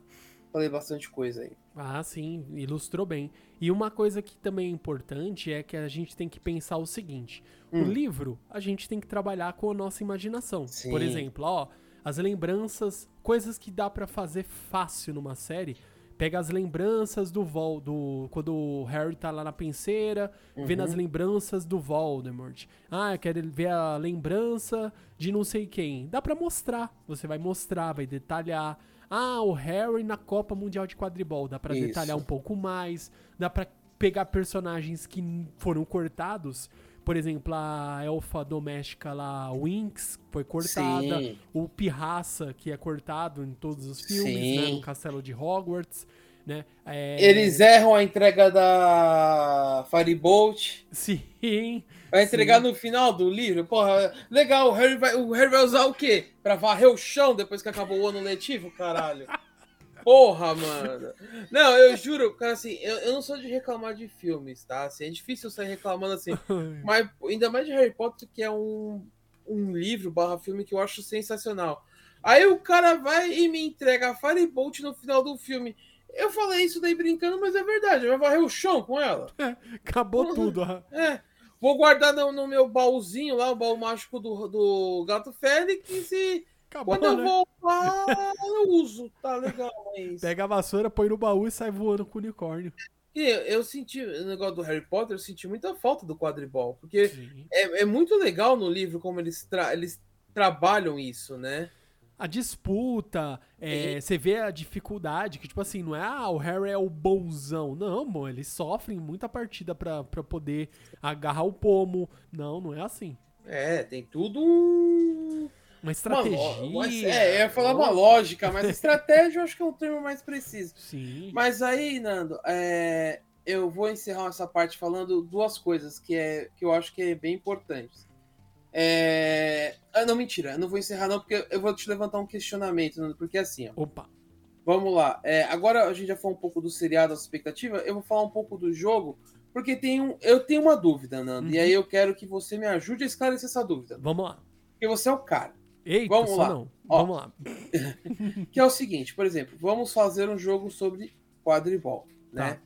falei bastante coisa aí. Ah, sim, ilustrou bem. E uma coisa que também é importante é que a gente tem que pensar o seguinte: Hum. o livro, a gente tem que trabalhar com a nossa imaginação. Sim. Por exemplo, ó, as lembranças, coisas que dá pra fazer fácil numa série. Pega as lembranças do Vol, do quando o Harry tá lá na penseira, vendo Uhum. as lembranças do Voldemort. Ah, eu quero ver a lembrança de não sei quem. Dá pra mostrar. Você vai mostrar, vai detalhar. Ah, o Harry na Copa Mundial de Quadribol. Dá pra Isso. detalhar um pouco mais. Dá pra pegar personagens que foram cortados. Por exemplo, a elfa doméstica lá, Winx, foi cortada. Sim. O Pirraça, que é cortado em todos os filmes, né? No Castelo de Hogwarts, né? É, Eles erram a entrega da Firebolt. Sim. Vai entregar Sim. no final do livro. Porra, legal. O Harry, vai, o Harry vai usar o quê? Pra varrer o chão depois que acabou o ano letivo, caralho? Porra, mano. Não, eu juro, cara, assim, eu, eu não sou de reclamar de filmes, tá? Assim, é difícil eu sair reclamando assim. Mas ainda mais de Harry Potter, que é um, um livro barra filme que eu acho sensacional. Aí o cara vai e me entrega a Firebolt no final do filme. Eu falei isso daí brincando, mas é verdade. Vai varrer o chão com ela. Acabou tudo. ah. É. Vou guardar no, no meu baúzinho lá, o baú mágico do, do Gato Félix e, Acabou, Quando eu né? voltar, eu uso. Tá legal, mas. Pega a vassoura, põe no baú e sai voando com o unicórnio. E eu, eu senti, o negócio do Harry Potter, eu senti muita falta do quadribol. Porque é, é muito legal no livro como eles, tra- eles trabalham isso, né? A disputa, é, você vê a dificuldade, que tipo assim, não é, ah, o Harry é o bonzão. Não, mano, eles sofrem muita partida pra, pra poder agarrar o pomo. Não, não é assim. É, tem tudo um. Uma Uma estratégia. lo- uma- é, eu ia falar uma lógica, mas estratégia eu acho que é um termo mais preciso. Sim. Mas aí, Nando, é, eu vou encerrar essa parte falando duas coisas que, é, que eu acho que é bem importantes. É... Ah, não, mentira, eu não vou encerrar não, porque eu vou te levantar um questionamento, Nando, porque assim, ó, Opa. vamos lá. É, agora a gente já falou um pouco do seriado, a expectativa, eu vou falar um pouco do jogo, porque tem um, eu tenho uma dúvida, Nando, e Uhum. aí eu quero que você me ajude a esclarecer essa dúvida, Vamos lá. porque você é o cara. Eita, Vamos lá. não. Ó. Vamos lá. Que é o seguinte, por exemplo, vamos fazer um jogo sobre quadribol, né? Tá.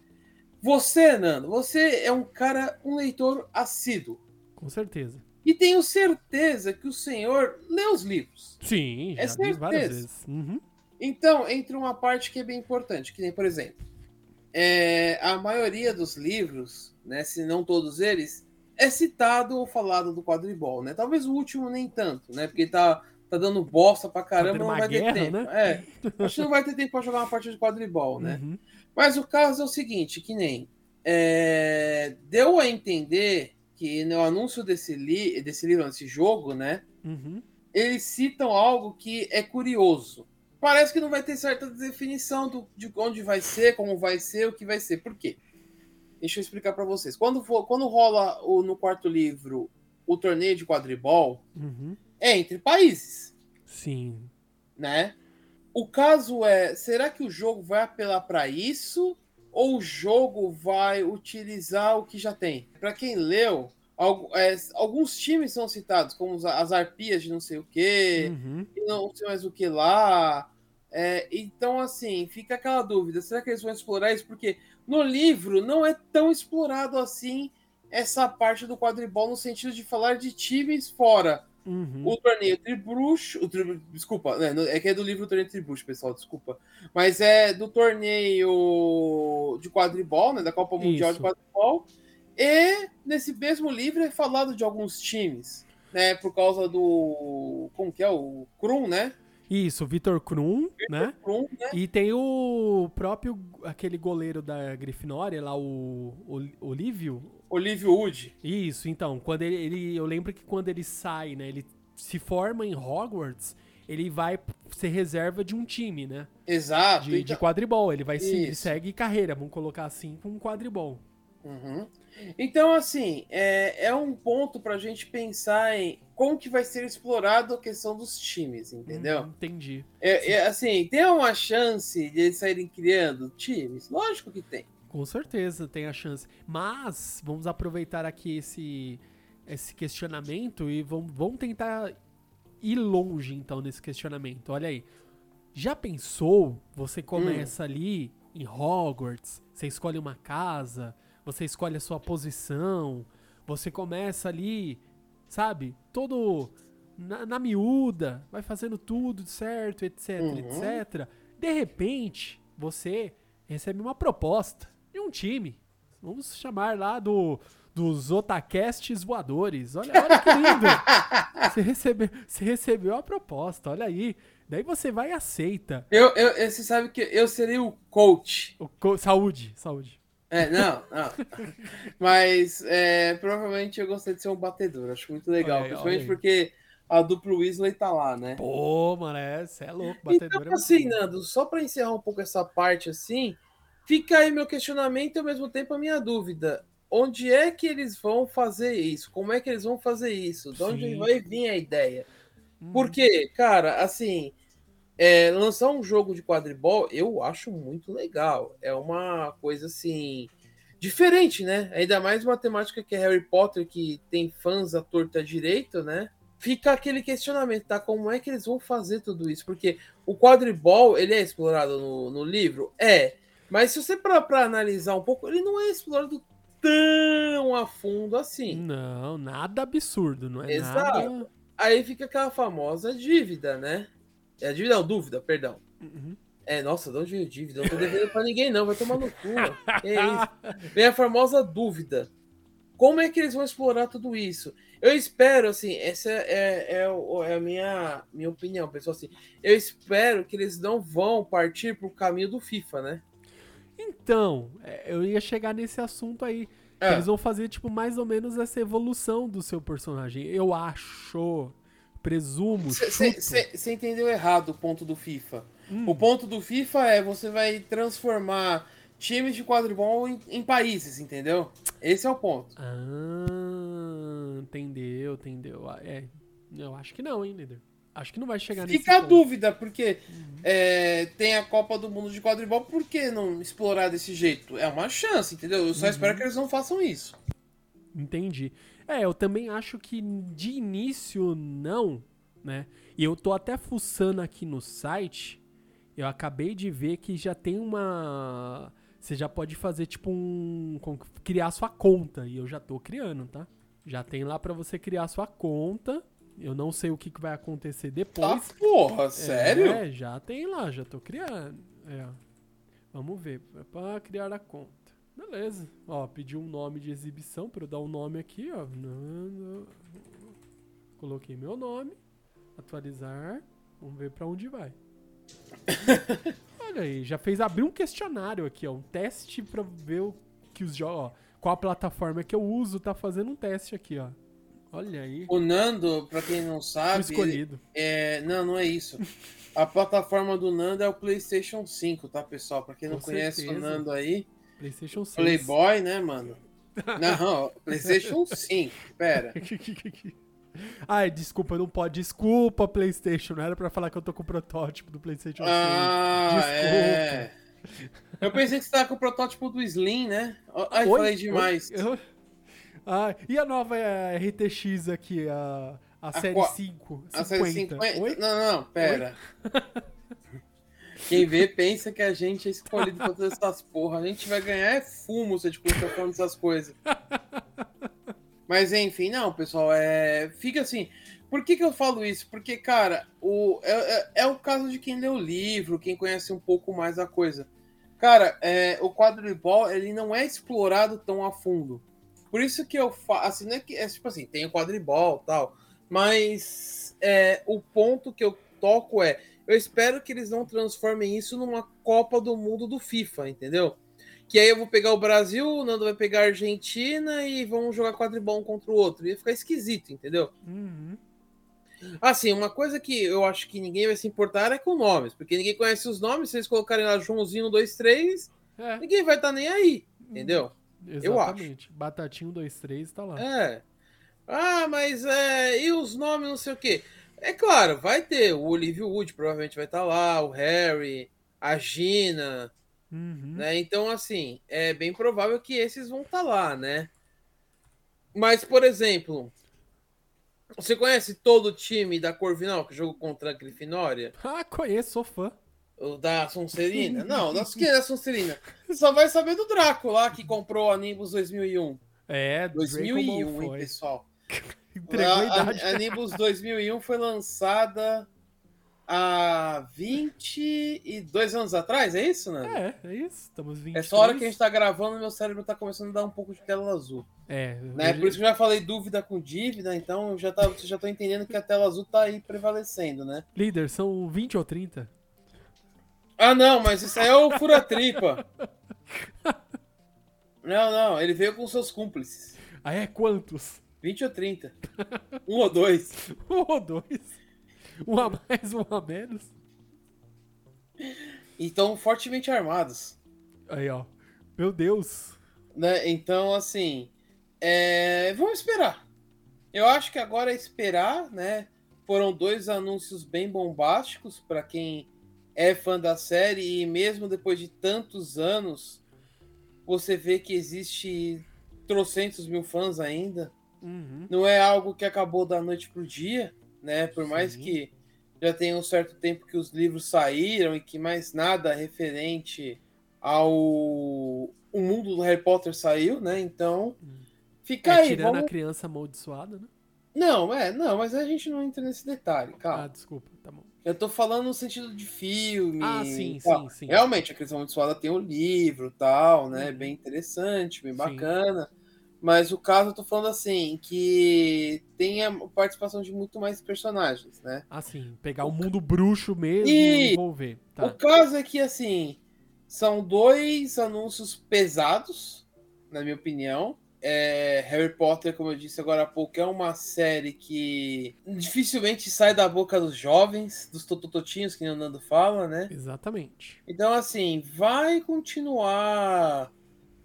Você, Nando, você é um cara, um leitor assíduo. Com certeza. E tenho certeza que o senhor lê os livros. Sim, já É certeza. vezes. Uhum. Então, entra uma parte que é bem importante, que nem, por exemplo, é, a maioria dos livros, né, se não todos eles, é citado ou falado do quadribol, né? Talvez o último nem tanto, né? Porque tá, tá dando bosta pra caramba, tendo não vai guerra, ter tempo. né? É, acho que não vai ter tempo pra jogar uma partida de quadribol, né? Uhum. Mas o caso é o seguinte, que nem é, deu a entender que no anúncio desse, li, desse livro, desse jogo, né? Uhum. Eles citam algo que é curioso. Parece que não vai ter certa definição do, de onde vai ser, como vai ser, o que vai ser. Por quê? Deixa eu explicar para vocês. Quando, for, quando rola o, no quarto livro o torneio de quadribol, Uhum. é entre países, Sim. né? O caso é, será que o jogo vai apelar para isso ou o jogo vai utilizar o que já tem? Para quem leu, é, alguns times são citados, como as arpias de não sei o quê, Uhum. não sei mais o que lá. É, então, assim, fica aquela dúvida: será que eles vão explorar isso? Porque no livro não é tão explorado assim essa parte do quadribol no sentido de falar de times fora. Uhum. O torneio Tribruxo. O tri, desculpa, né, é que é do livro Torneio Tribruxo, pessoal, desculpa. Mas é do torneio de quadribol, né? Da Copa Mundial Isso. de Quadribol. E nesse mesmo livro é falado de alguns times, né? Por causa do. Como que é? O Krum, né? Isso, Vitor Krum, né? Né? E tem o próprio, aquele goleiro da Grifinória lá, o, o Olívio. Olívio Wood. Isso, então, quando ele, ele- eu lembro que quando ele sai, né, ele se forma em Hogwarts, ele vai ser reserva de um time, né? Exato. De, de então- quadribol, ele vai se, ele segue carreira, vamos colocar assim, com um quadribol. Uhum. Então, assim, é, é um ponto pra gente pensar em como que vai ser explorado a questão dos times, entendeu? Hum, entendi. É, é, assim, tem uma chance de eles saírem criando times? Lógico que tem. Com certeza tem a chance. Mas vamos aproveitar aqui esse, esse questionamento e vamos, vamos tentar ir longe então nesse questionamento. Olha aí. Já pensou? Você começa ali em Hogwarts, você escolhe uma casa, você escolhe a sua posição, você começa ali, sabe? Todo na, na miúda, vai fazendo tudo certo, etc, Uhum. etc. De repente, você recebe uma proposta de um time. Vamos chamar lá do dos Otacasts voadores. Olha, olha que lindo. você, recebeu, você recebeu a proposta, olha aí. Daí você vai e aceita. Eu, eu, você sabe que eu serei o coach. O co- saúde, saúde. É, não, não. Mas é, provavelmente eu gostaria de ser um batedor. Acho muito legal. Olha aí, principalmente olha porque a duplo Weasley tá lá, né? Pô, mano, é, cê é louco. Batedor Então, é assim, bom. Nando, só pra encerrar um pouco essa parte assim, fica aí meu questionamento e ao mesmo tempo a minha dúvida. Onde é que eles vão fazer isso? Como é que eles vão fazer isso? De onde Sim. vai vir a ideia? Hum, Porque, cara, assim, é, lançar um jogo de quadribol eu acho muito legal. É uma coisa assim diferente, né? Ainda mais uma temática que é Harry Potter, que tem fãs à torta direito, né? Fica aquele questionamento, tá? Como é que eles vão fazer tudo isso? Porque o quadribol, ele é explorado no, no livro? É. Mas se você parar pra analisar um pouco, ele não é explorado tão a fundo assim. Não, nada absurdo, não é Exato. nada. Aí fica aquela famosa dívida, né? É dívida não, dúvida, perdão. Uhum. É, nossa, de onde veio dívida? Não tô devendo pra ninguém, não. Vai tomar no cu. Que isso? Vem a famosa dúvida. Como é que eles vão explorar tudo isso? Eu espero, assim, essa é, é, é a minha, minha opinião, pessoal. Assim, eu espero que eles não vão partir pro caminho do FIFA, né? Então, é, eu ia chegar nesse assunto aí. É. Eles vão fazer, tipo, mais ou menos essa evolução do seu personagem. Eu acho, presumo. Você entendeu errado o ponto do FIFA. Hum. O ponto do FIFA é você vai transformar times de quadribol em, em países, entendeu? Esse é o ponto. Ah, entendeu, entendeu. Ah, É, eu acho que não, hein, líder. Acho que não vai chegar nesse Fica a ponto. dúvida, porque é, tem a Copa do Mundo de quadribol, por que não explorar desse jeito? É uma chance, entendeu? Eu só espero que eles não façam isso. Entendi. É, eu também acho que de início não, né? E eu tô até fuçando aqui no site. Eu acabei de ver que já tem uma. Você já pode fazer tipo um. Criar sua conta. E eu já tô criando, tá? Já tem lá pra você criar sua conta. Eu não sei o que, que vai acontecer depois. porra, sério? É, já tem lá, já tô criando. É. Vamos ver. É pra criar a conta. Beleza. Ó, pediu um nome de exibição pra eu dar um nome aqui, ó. Nando- Coloquei meu nome. Atualizar. Vamos ver pra onde vai. Olha aí, já fez abrir um questionário aqui, ó. Um teste pra ver o que os jogos. Qual a plataforma que eu uso, tá fazendo um teste aqui, ó. Olha aí. O Nando, pra quem não sabe, ele- escolhido. é, não, não é isso. A plataforma do Nando é o PlayStation 5, tá, pessoal? Pra quem não Com conhece o certeza. Nando aí, PlayStation 6. Playboy, né, mano? Não, PlayStation 5, pera. Ai, desculpa, não pode. Desculpa, PlayStation. Não era pra falar que eu tô com o protótipo do PlayStation 6. Ah, Desculpa. é. Eu pensei que você tava com o protótipo do Slim, né? Ai, Oi? falei demais. Oi? Ah, e a nova eh, RTX aqui, a, a, série qua- 5? A série 50. 50. Oi? Não, não, pera. Quem vê pensa que a gente é escolhido pra todas essas porra. A gente vai ganhar é fumo se a gente continuar falando essas coisas. Mas enfim, não, pessoal, é... fica assim. Por que, que eu falo isso? Porque, cara, o... é, é- é o caso de quem lê o livro, quem conhece um pouco mais a coisa. Cara, é, o quadribol, ele não é explorado tão a fundo. Por isso que eu falo, assim, é que, é tipo assim, tem o quadribol tal, mas é, o ponto que eu toco é, eu espero que eles não transformem isso numa Copa do Mundo do FIFA, entendeu? Que aí eu vou pegar o Brasil, o Nando vai pegar a Argentina e vão jogar quadribol um contra o outro. Ia ficar esquisito, entendeu? Uhum. Assim, uma coisa que eu acho que ninguém vai se importar é com nomes, porque ninguém conhece os nomes, se eles colocarem lá Joãozinho 1, 2, 3, É, ninguém vai estar nem aí, entendeu? eu acho. exatamente. Batatinho 2, 3 tá lá. É. Ah, mas é. E os nomes, não sei o quê. É claro, vai ter. O Olivia Wood provavelmente vai estar lá, o Harry, a Gina, Uhum. né? Então, assim, é bem provável que esses vão estar lá, né? Mas, por exemplo, você conhece todo o time da Corvinal que jogou contra a Grifinória? Ah, conheço, sou fã. O da Sonserina? Não, das que é da Sonserina. Você só vai saber do Draco lá que comprou a Nimbus 2001. É, 2001, Draco hein, pessoal? Entregou a a, idade. a, a Nimbus 2001 foi lançada há 22 anos atrás, é isso, né? É, é isso. Estamos 20. Essa hora que a gente tá gravando, meu cérebro tá começando a dar um pouco de tela azul. É, Né? Por isso que eu já falei dúvida com dívida, então eu já tá, vocês já tô entendendo que a tela azul tá aí prevalecendo, né? Líder, são 20 ou 30? Ah, não, mas isso aí é o fura-tripa. Não, não, ele veio com seus cúmplices. Ah, é? Quantos? 20 ou 30. Um ou dois. Um ou dois? Um a mais, um a menos? Então, fortemente armados. Aí, ó. Meu Deus. Né? Então, assim, é, vamos esperar. Eu acho que agora é esperar, né? Foram dois anúncios bem bombásticos para quem é fã da série e mesmo depois de tantos anos, você vê que existe trocentos mil fãs ainda. Uhum. Não é algo que acabou da noite pro dia, né? Por mais Sim. que já tenha um certo tempo que os livros saíram e que mais nada referente ao o mundo do Harry Potter saiu, né? Então, fica É, aí, tirando vamos... a criança amaldiçoada, né? Não, é, não, mas a gente não entra nesse detalhe, Ah, calma. desculpa, tá bom. Eu tô falando no sentido de filme. Ah, sim, sim, sim. Realmente, a Cristal Amaldiçoada tem o livro tal, né? Uhum. Bem interessante, bem Sim. bacana. Mas o caso, eu tô falando assim, que tem a participação de muito mais personagens, né? Assim, pegar o mundo bruxo mesmo E- e envolver. Tá. O caso é que, assim, são dois anúncios pesados, na minha opinião. É, Harry Potter, como eu disse agora há pouco, é uma série que dificilmente sai da boca dos jovens, dos totototinhos, que o Nando fala, né? Exatamente. Então, assim, vai continuar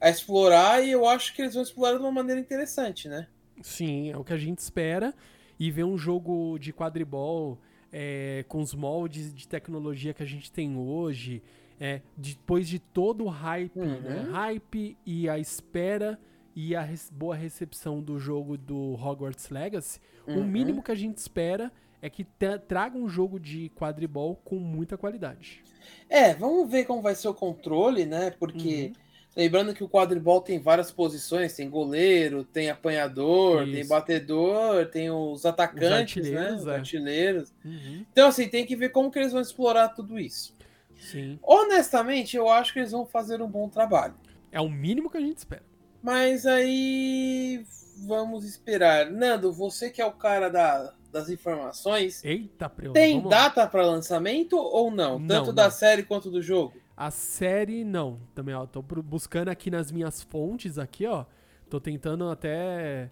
a explorar e eu acho que eles vão explorar de uma maneira interessante, né? Sim, é o que a gente espera. E ver um jogo de quadribol é, com os moldes de tecnologia que a gente tem hoje, é, depois de todo o hype, Uhum. né? Hype e a espera e a res- boa recepção do jogo do Hogwarts Legacy, o Uhum. mínimo que a gente espera é que tra- traga um jogo de quadribol com muita qualidade. É, vamos ver como vai ser o controle, né? Porque lembrando que o quadribol tem várias posições, tem goleiro, tem apanhador, tem Isso. batedor, tem os atacantes, né? artilheiros, Os é. artilheiros. Uhum, Então, assim, tem que ver como que eles vão explorar tudo isso. sim. Honestamente, eu acho que eles vão fazer um bom trabalho. É o mínimo que a gente espera. Mas aí vamos esperar. Nando, você que é o cara da- das informações, Eita, Preu, tem data para lançamento ou não? Não, Tanto não. da série quanto do jogo? A série, não. Também, ó, tô buscando aqui nas minhas fontes aqui, ó. Tô tentando até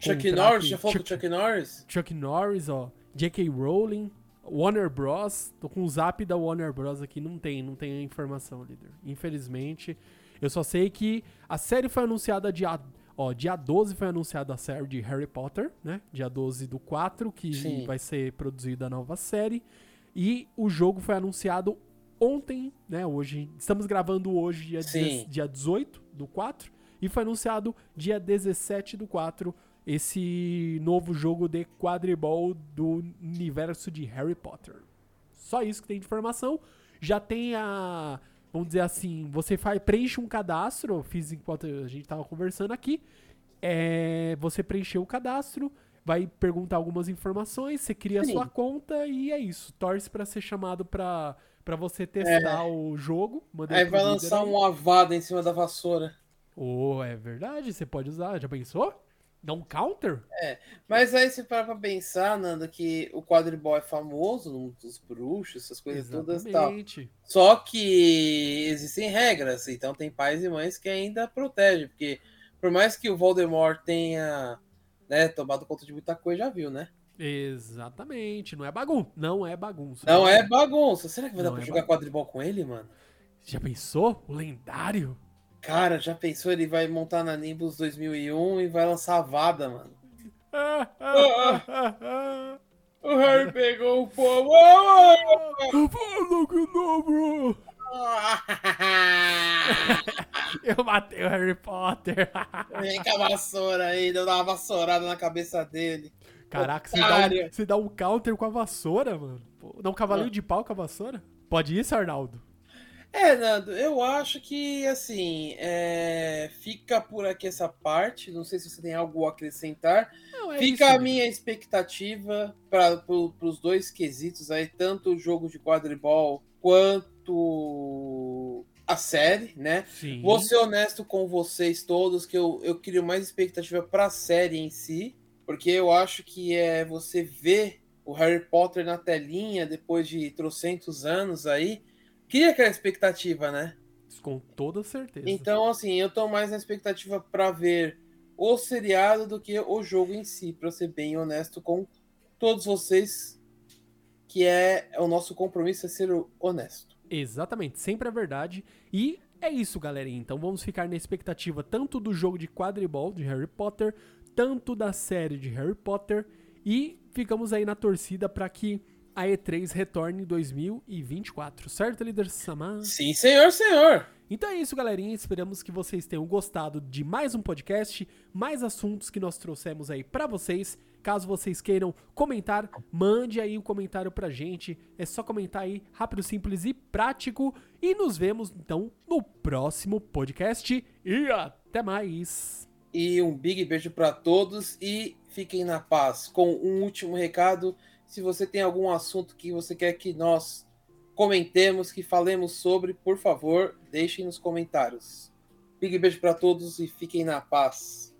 Chuck Norris, aqui. já falou Chuck, do Chuck Norris? Chuck Norris, ó. J.K. Rowling, Warner Bros. Tô com o zap da Warner Bros. aqui, não tem, não tem a informação, líder. Infelizmente. Eu só sei que a série foi anunciada dia... Ó, dia 12 foi anunciada a série de Harry Potter, né? Dia 12 do 4, que Sim. vai ser produzida a nova série. E o jogo foi anunciado ontem, né? Hoje, estamos gravando hoje, dia, Sim. 10 dia 18 do 4, e foi anunciado dia 17 do 4 esse novo jogo de quadribol do universo de Harry Potter. Só isso que tem de informação. Já tem a. Vamos dizer assim, você faz, preenche um cadastro, fiz enquanto a gente tava conversando aqui. É, você preencheu o cadastro, vai perguntar algumas informações, você cria a Sim. sua conta e é isso. Torce pra ser chamado pra, pra você testar o jogo. Aí vai lançar aí. um avada em cima da vassoura. Oh, é verdade, você pode usar. Já pensou? Dá um counter? Mas aí você para pra pensar, Nanda, que o quadribol é famoso, mundo dos bruxos, essas coisas todas e tal. Exatamente. Só que existem regras, então tem pais e mães que ainda protegem, porque por mais que o Voldemort tenha né, tomado conta de muita coisa, já viu, né? Exatamente. Não é bagunça. Não é bagunça. Não é bagunça. Será que vai dar Não pra é jogar bagunça. quadribol com ele, mano? Já pensou? O lendário? Cara, já pensou? Ele vai montar na Nimbus 2001 e vai lançar a Vada, mano. O Harry pegou o povo. Fala que não, bro. Eu matei o Harry Potter. Vem com a vassoura aí, deu uma vassourada na cabeça dele. Caraca, você dá, um, você dá um counter com a vassoura, mano. Dá um cavalinho de pau com a vassoura? Pode isso, Arnaldo? É, Nando, eu acho que, assim, é, fica por aqui essa parte. Não sei se você tem algo a acrescentar. Não, é fica a minha expectativa para os dois quesitos aí, tanto o jogo de quadribol quanto a série, né? Sim. Vou ser honesto com vocês todos, que eu, eu crio mais expectativa para a série em si, porque eu acho que é você ver o Harry Potter na telinha depois de trocentos anos aí, cria aquela expectativa, né? Com toda certeza. Então, assim, eu tô mais na expectativa para ver o seriado do que o jogo em si, para ser bem honesto com todos vocês, que é o nosso compromisso é ser honesto. Exatamente, sempre a verdade. E é isso, galerinha. Então vamos ficar na expectativa tanto do jogo de quadribol de Harry Potter, tanto da série de Harry Potter. E ficamos aí na torcida para que a E3 retorne em 2024, certo, líder Samar? Sim, senhor, senhor. Então é isso, galerinha. Esperamos que vocês tenham gostado de mais um podcast, mais assuntos que nós trouxemos aí pra vocês. Caso vocês queiram comentar, mande aí um comentário pra gente. É só comentar aí, rápido, simples e prático. E nos vemos então no próximo podcast. E até mais. E um big beijo para todos e fiquem na paz. Com um último recado Se você tem algum assunto que você quer que nós comentemos, que falemos sobre, por favor, deixem nos comentários. Big beijo para todos e fiquem na paz.